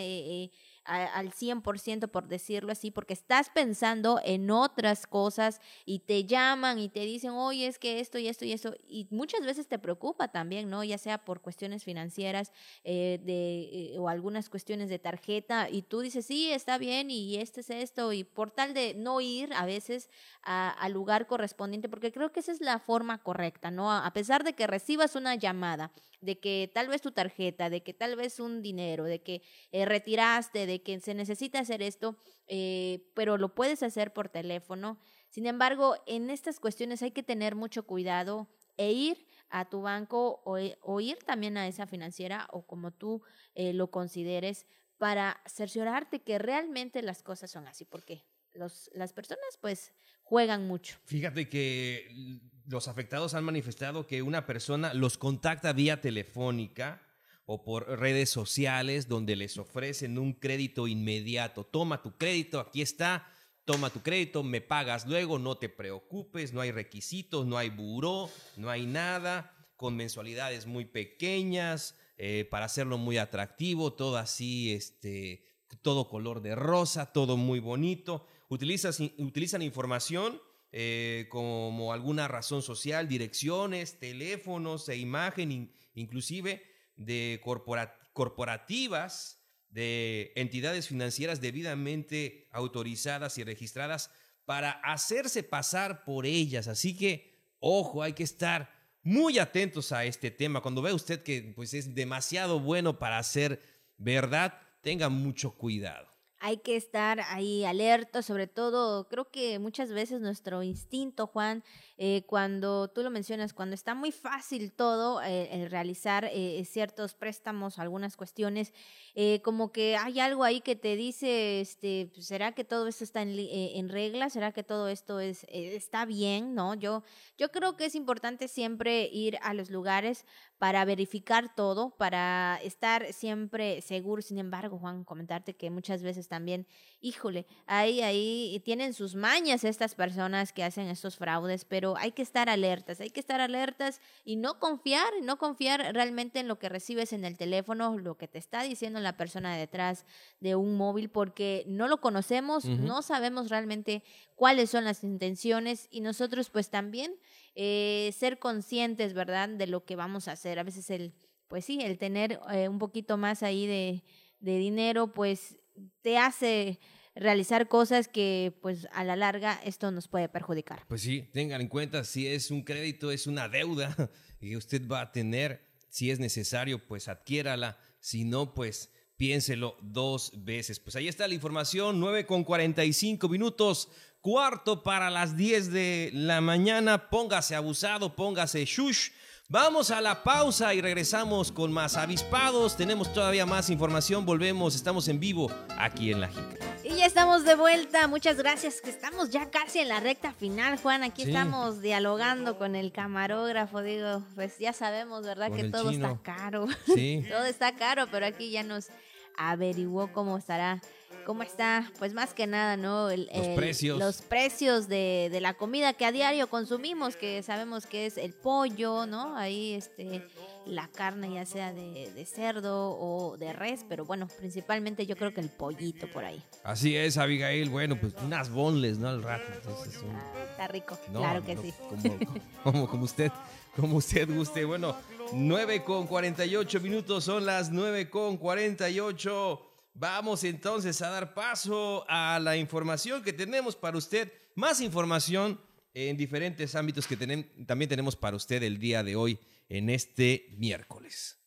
A: al 100% por decirlo así, porque estás pensando en otras cosas y te llaman y te dicen, oye, es que esto y esto y esto, y muchas veces te preocupa también, ¿no? Ya sea por cuestiones financieras eh, de, eh, o algunas cuestiones de tarjeta, y tú dices, sí, está bien, y este es esto, y por tal de no ir a veces al lugar correspondiente, porque creo que esa es la forma correcta, ¿no? A pesar de que recibas una llamada, de que tal vez tu tarjeta, de que tal vez un dinero, de que eh, retiraste, de que se necesita hacer esto, eh, pero lo puedes hacer por teléfono. Sin embargo, en estas cuestiones hay que tener mucho cuidado e ir a tu banco o, e, ir también a esa financiera o como tú eh, lo consideres para cerciorarte que realmente las cosas son así, porque los, las personas pues juegan mucho.
B: Fíjate que los afectados han manifestado que una persona los contacta vía telefónica o por redes sociales donde les ofrecen un crédito inmediato. Toma tu crédito, aquí está, toma tu crédito, me pagas luego, no te preocupes, no hay requisitos, no hay buró, no hay nada, con mensualidades muy pequeñas, eh, para hacerlo muy atractivo, todo así, este, todo color de rosa, todo muy bonito. utilizan información eh, como alguna razón social, direcciones, teléfonos e imagen, inclusive de corporativas, de entidades financieras debidamente autorizadas y registradas para hacerse pasar por ellas. Así que, ojo, hay que estar muy atentos a este tema. Cuando ve usted que pues, es demasiado bueno para ser verdad, tenga mucho cuidado
A: hay que estar ahí alerta, sobre todo, creo que muchas veces nuestro instinto, Juan, eh, cuando tú lo mencionas, cuando está muy fácil todo, eh, el realizar eh, ciertos préstamos, algunas cuestiones, como que hay algo ahí que te dice, este, pues, ¿será que todo esto está en, en regla? ¿Será que todo esto es, está bien? ¿No? Yo, yo creo que es importante siempre ir a los lugares para verificar todo, para estar siempre seguro. Sin embargo, Juan, comentarte que muchas veces también, híjole, ahí, ahí tienen sus mañas estas personas que hacen estos fraudes, pero hay que estar alertas, hay que estar alertas y no confiar, no confiar realmente en lo que recibes en el teléfono, lo que te está diciendo la persona detrás de un móvil, porque no lo conocemos, no sabemos realmente cuáles son las intenciones y nosotros pues también eh, ser conscientes, ¿verdad?, de lo que vamos a hacer. A veces el, pues sí, el tener eh, un poquito más ahí de, de dinero, pues te hace realizar cosas que pues a la larga esto nos puede perjudicar.
B: Pues sí, tengan en cuenta si es un crédito, es una deuda que usted va a tener, si es necesario, pues adquiérala, si no, pues piénselo dos veces. Pues ahí está la información, 9 con 45 minutos, cuarto para las 10 de la mañana, póngase abusado, póngase shush. Vamos a la pausa y regresamos con más avispados. Tenemos todavía más información. Volvemos, estamos en vivo aquí en La Jica.
A: Y ya estamos de vuelta. Muchas gracias. Que estamos ya casi en la recta final, Juan. Aquí estamos dialogando con el camarógrafo. Digo, pues ya sabemos, ¿verdad? que todo está caro. Sí. todo está caro, pero aquí ya nos averiguó cómo estará cómo está, pues más que nada, ¿no?
B: los precios.
A: Los precios de, de, la comida que a diario consumimos, que sabemos que es el pollo, ¿no? Ahí, este, la carne ya sea de, de, cerdo o de res, pero bueno, principalmente yo creo que el pollito por ahí.
B: Así es, Abigail. Bueno, pues unas bonles, ¿no? Al rato.
A: Ah, está rico, claro que sí.
B: Como, como, como, usted, como usted guste. Bueno, 9 con 48 minutos, son las 9 con 48. Vamos entonces a dar paso a la información que tenemos para usted. Más información en diferentes ámbitos que también tenemos para usted el día de hoy, en este miércoles.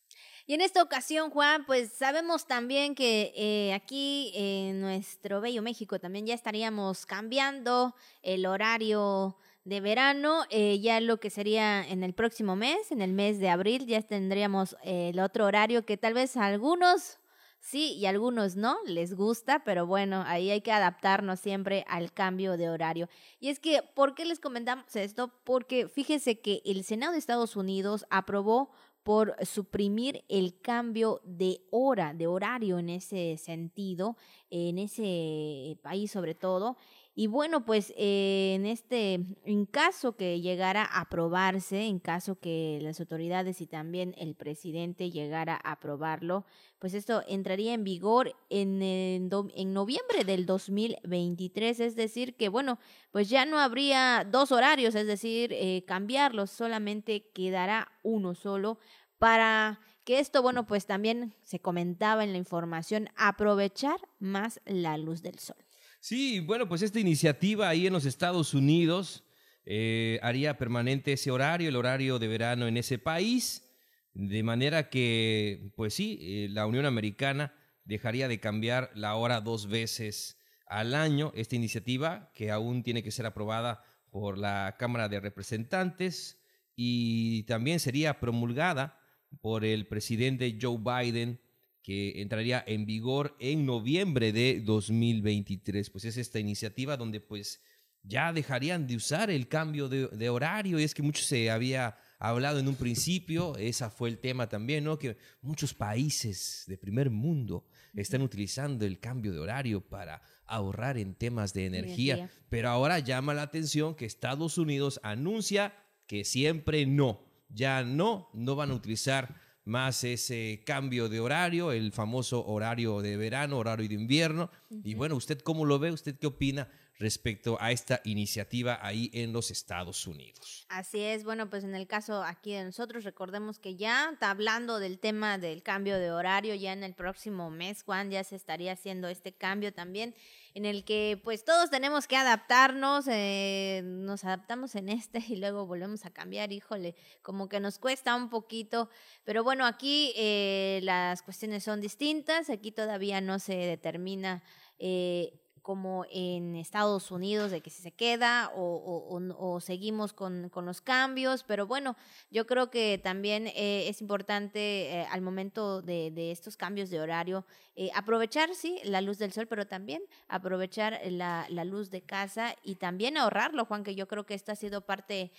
A: Y en esta ocasión, Juan, pues sabemos también que eh, aquí en nuestro bello México también ya estaríamos cambiando el horario de verano, eh, ya lo que sería en el próximo mes, en el mes de abril, ya tendríamos el otro horario que tal vez algunos sí y algunos no, les gusta, pero bueno, ahí hay que adaptarnos siempre al cambio de horario. Y es que, ¿por qué les comentamos esto? Porque fíjese que el Senado de Estados Unidos aprobó por suprimir el cambio de hora, de horario en ese sentido, en ese país sobre todo. Y bueno, pues eh, en este, en caso que llegara a aprobarse, en caso que las autoridades y también el presidente llegara a aprobarlo, pues esto entraría en vigor en, en, noviembre del 2023, es decir, que bueno, pues ya no habría dos horarios, es decir, eh, cambiarlos, solamente quedará uno solo para que esto, bueno, pues también se comentaba en la información, aprovechar más la luz del sol.
B: Sí, bueno, pues esta iniciativa ahí en los Estados Unidos eh, haría permanente ese horario, el horario de verano en ese país, de manera que, pues sí, eh, la Unión Americana dejaría de cambiar la hora dos veces al año. Esta iniciativa, que aún tiene que ser aprobada por la Cámara de Representantes y también sería promulgada por el presidente Joe Biden que entraría en vigor en noviembre de 2023. Pues es esta iniciativa donde pues ya dejarían de usar el cambio de, horario. Y es que mucho se había hablado en un principio, ese fue el tema también, ¿no? Que muchos países de primer mundo están utilizando el cambio de horario para ahorrar en temas de energía, pero ahora llama la atención que Estados Unidos anuncia que siempre no, ya no, no van a utilizar más ese cambio de horario, el famoso horario de verano, horario de invierno. Y bueno, ¿usted cómo lo ve? ¿Usted qué opina? respecto a esta iniciativa ahí en los Estados Unidos.
A: Así es, bueno, pues en el caso aquí de nosotros, recordemos que ya está hablando del tema del cambio de horario, ya en el próximo mes, Juan, ya se estaría haciendo este cambio también en el que pues todos tenemos que adaptarnos, eh, nos adaptamos en este y luego volvemos a cambiar, híjole, como que nos cuesta un poquito, pero bueno, aquí eh, las cuestiones son distintas, aquí todavía no se determina eh, como en Estados Unidos, de que si se queda o, seguimos con, los cambios, pero bueno, yo creo que también eh, es importante eh, al momento de, estos cambios de horario eh, aprovechar, sí, la luz del sol, pero también aprovechar la, la, luz de casa y también ahorrarlo, Juan, que yo creo que esto ha sido parte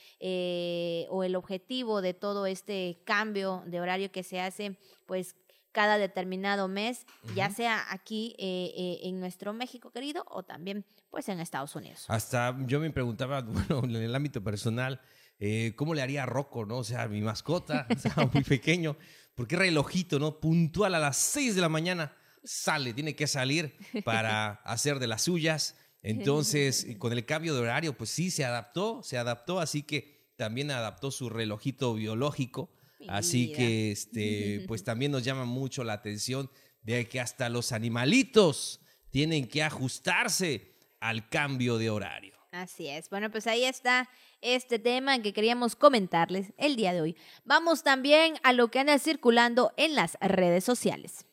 A: o el objetivo de todo este cambio de horario que se hace, pues cada determinado mes, ya sea aquí eh, eh, en nuestro México querido o también pues en Estados Unidos.
B: Hasta yo me preguntaba, bueno, en el ámbito personal, eh, ¿cómo le haría a Rocco, no? O sea, mi mascota, estaba muy pequeño, porque relojito, ¿no? Puntual a las 6 de la mañana sale, tiene que salir para hacer de las suyas. Entonces, con el cambio de horario, pues sí, se adaptó, se adaptó, así que también adaptó su relojito biológico Así que, este, pues también nos llama mucho la atención de que hasta los animalitos tienen que ajustarse al cambio de horario.
A: Así es. Bueno, pues ahí está este tema que queríamos comentarles el día de hoy. Vamos también a lo que anda circulando en las redes sociales.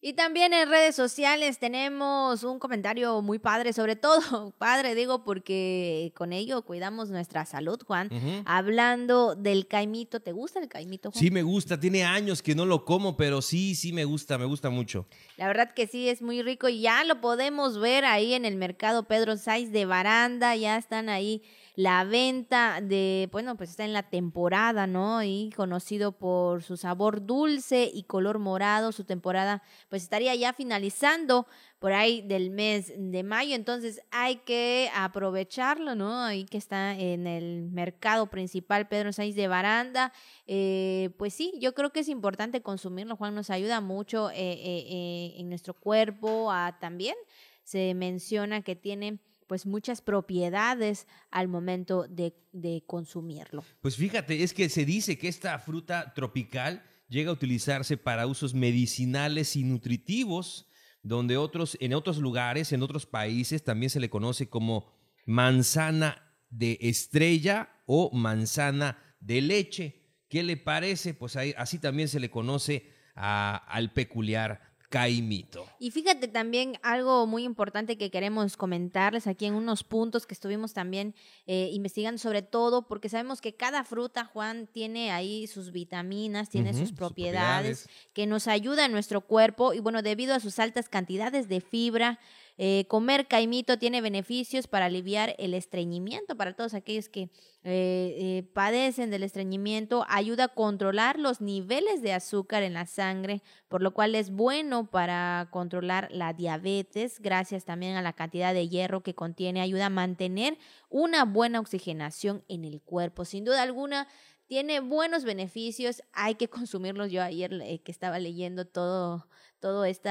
A: Y también en redes sociales tenemos un comentario muy padre, sobre todo padre digo porque con ello cuidamos nuestra salud, Juan. Hablando del caimito, ¿te gusta el caimito, Juan?
B: Sí, me gusta, tiene años que no lo como, pero sí, sí me gusta, me gusta mucho.
A: La verdad que sí, es muy rico y ya lo podemos ver ahí en el mercado Pedro Saiz de Baranda, ya están ahí la venta de, bueno, pues está en la temporada, ¿no? Y conocido por su sabor dulce y color morado, su temporada pues estaría ya finalizando por ahí del mes de mayo, entonces hay que aprovecharlo, ¿no? Ahí que está en el mercado principal Pedro Sáenz de Baranda, eh, pues sí, yo creo que es importante consumirlo, Juan, nos ayuda mucho eh, eh, en nuestro cuerpo, a, también se menciona que tiene pues muchas propiedades al momento de, de, consumirlo.
B: Pues fíjate, es que se dice que esta fruta tropical llega a utilizarse para usos medicinales y nutritivos, donde otros, en otros lugares, en otros países, también se le conoce como manzana de estrella o manzana de leche. ¿Qué le parece? Pues así también se le conoce al peculiar Caimito.
A: Y fíjate también algo muy importante que queremos comentarles aquí en unos puntos que estuvimos también eh, investigando sobre todo, porque sabemos que cada fruta, Juan, tiene ahí sus vitaminas, tiene sus, propiedades, sus propiedades que nos ayuda a nuestro cuerpo y bueno, debido a sus altas cantidades de fibra, eh, comer caimito tiene beneficios para aliviar el estreñimiento, para todos aquellos que eh, eh, padecen del estreñimiento, ayuda a controlar los niveles de azúcar en la sangre, por lo cual es bueno para controlar la diabetes, gracias también a la cantidad de hierro que contiene, ayuda a mantener una buena oxigenación en el cuerpo. Sin duda alguna, tiene buenos beneficios, hay que consumirlos. Yo ayer que estaba leyendo todo, todo este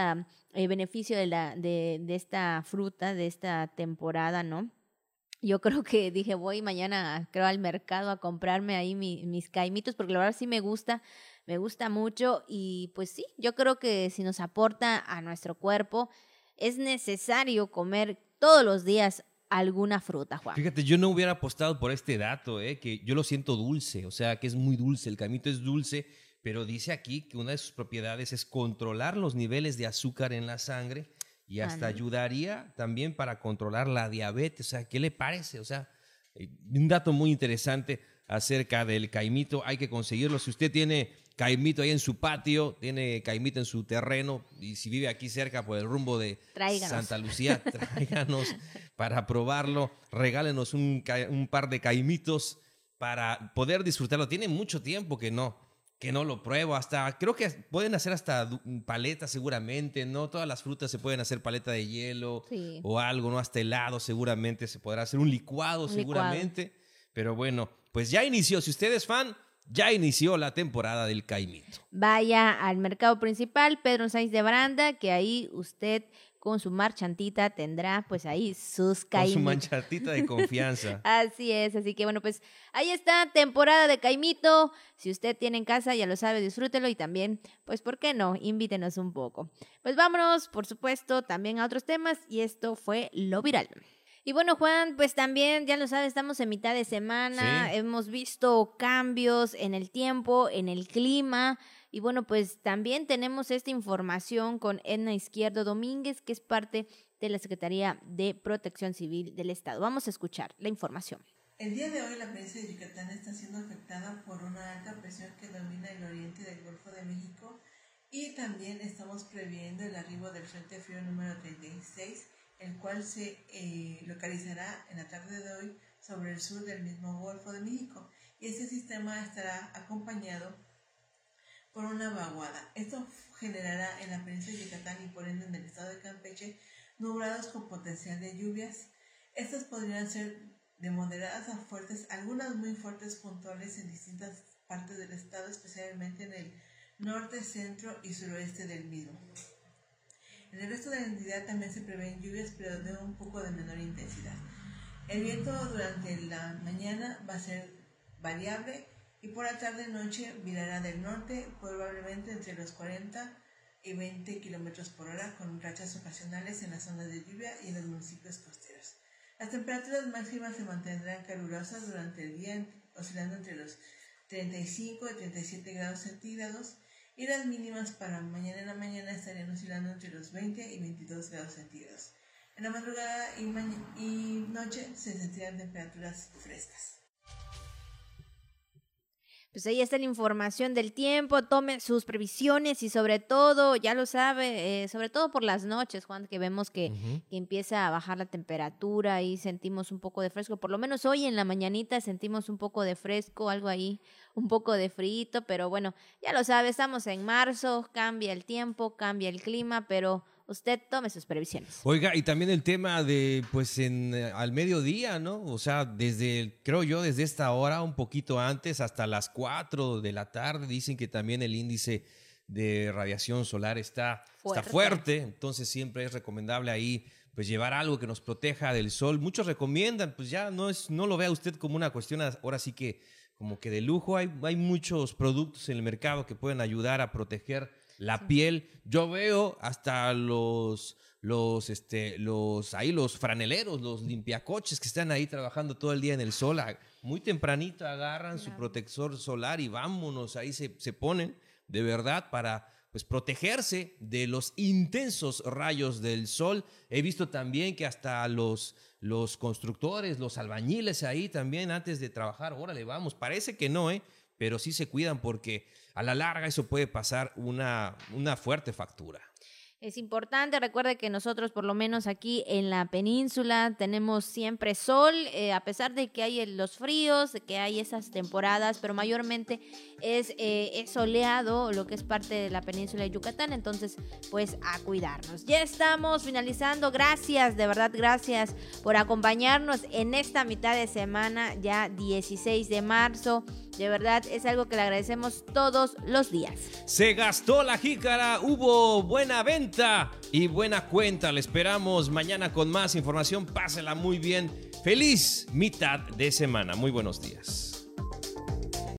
A: beneficio de, la, de esta fruta, de esta temporada, ¿no? Yo creo que dije, voy mañana, creo, al mercado a comprarme ahí mis caimitos, porque la verdad sí me gusta, me gusta mucho y pues sí, yo creo que si nos aporta a nuestro cuerpo, es necesario comer todos los días alguna fruta, Juan.
B: Fíjate, yo no hubiera apostado por este dato, ¿eh? que yo lo siento dulce, o sea, que es muy dulce, el caimito es dulce, pero dice aquí que una de sus propiedades es controlar los niveles de azúcar en la sangre y hasta ayudaría también para controlar la diabetes. O sea, ¿qué le parece? O sea, eh, un dato muy interesante acerca del caimito. Hay que conseguirlo. Si usted tiene caimito ahí en su patio, tiene caimito en su terreno y si vive aquí cerca por el rumbo de Santa Lucía, tráiganos para probarlo. Regálenos un, un par de caimitos para poder disfrutarlo. Tiene mucho tiempo que no que no lo pruebo. Hasta creo que pueden hacer hasta paletas seguramente, ¿no? Todas las frutas se pueden hacer paleta de hielo o algo, ¿no? Hasta helado seguramente se podrá hacer un licuado seguramente. Pero bueno, pues ya inició. Si usted es fan, ya inició la temporada del caimito.
A: Vaya al mercado principal, Pedro Sáenz de Baranda, que ahí usted con su marchantita tendrá pues ahí sus caimitos.
B: Con su marchantita de confianza.
A: así es, así que bueno, pues ahí está, temporada de caimito. Si usted tiene en casa, ya lo sabe, disfrútelo y también, pues, ¿por qué no? Invítenos un poco. Pues vámonos, por supuesto, también a otros temas y esto fue lo viral. Y bueno, Juan, pues también, ya lo sabes, estamos en mitad de semana, hemos visto cambios en el tiempo, en el clima, y bueno, pues también tenemos esta información con Edna Izquierdo Domínguez, que es parte de la Secretaría de Protección Civil del Estado. Vamos a escuchar la información.
C: El día de hoy la provincia de Yucatán está siendo afectada por una alta presión que domina el oriente del Golfo de México y también estamos previendo el arribo del Frente Frío número 36, el cual se eh, localizará en la tarde de hoy sobre el sur del mismo Golfo de México. Y este sistema estará acompañado por una vaguada. Esto generará en la península de Yucatán y por ende en el estado de Campeche nublados con potencial de lluvias. Estas podrían ser de moderadas a fuertes, algunas muy fuertes puntuales en distintas partes del estado, especialmente en el norte, centro y suroeste del mismo. En el resto de la entidad también se prevén lluvias, pero de un poco de menor intensidad. El viento durante la mañana va a ser variable y por la tarde-noche virará del norte, probablemente entre los 40 y 20 kilómetros por hora con rachas ocasionales en las zonas de lluvia y en los municipios costeros. Las temperaturas máximas se mantendrán calurosas durante el día, oscilando entre los 35 y 37 grados centígrados, y las mínimas para mañana en la mañana estarían oscilando entre los 20 y 22 grados centígrados. En la madrugada y, y noche se sentirán temperaturas frescas.
A: Pues ahí está la información del tiempo, tome sus previsiones y sobre todo, ya lo sabe, eh, sobre todo por las noches, Juan, que vemos que, que, empieza a bajar la temperatura y sentimos un poco de fresco. Por lo menos hoy en la mañanita sentimos un poco de fresco, algo ahí, un poco de frito, pero bueno, ya lo sabe, estamos en marzo, cambia el tiempo, cambia el clima, pero usted tome sus previsiones.
B: Oiga, y también el tema de, pues, en, eh, al mediodía, ¿no? O sea, desde, creo yo, desde esta hora, un poquito antes, hasta las 4 de la tarde, dicen que también el índice de radiación solar está fuerte. está fuerte, entonces siempre es recomendable ahí pues llevar algo que nos proteja del sol. Muchos recomiendan, pues ya no es no lo vea usted como una cuestión ahora sí que como que de lujo, hay hay muchos productos en el mercado que pueden ayudar a proteger la piel. Yo veo hasta los, los, este, los, ahí los franeleros, los limpiacoches que están ahí trabajando todo el día en el sol. Muy tempranito agarran su protector solar y vámonos, ahí se, se ponen de verdad para pues protegerse de los intensos rayos del sol. He visto también que hasta los, los constructores, los albañiles ahí también antes de trabajar, órale, vamos, parece que no, ¿eh? pero sí se cuidan porque a la larga eso puede pasar una, una fuerte factura.
A: Es importante, recuerde que nosotros por lo menos aquí en la península tenemos siempre sol, eh, a pesar de que hay los fríos, que hay esas temporadas, pero mayormente es, eh, es, soleado lo que es parte de la península de Yucatán, entonces pues a cuidarnos. Ya estamos finalizando, gracias, de verdad gracias por acompañarnos en esta mitad de semana, ya 16 de marzo. De verdad es algo que le agradecemos todos los días.
B: Se gastó la jícara, hubo buena venta y buena cuenta. Le esperamos mañana con más información. Pásela muy bien. Feliz mitad de semana. Muy buenos días.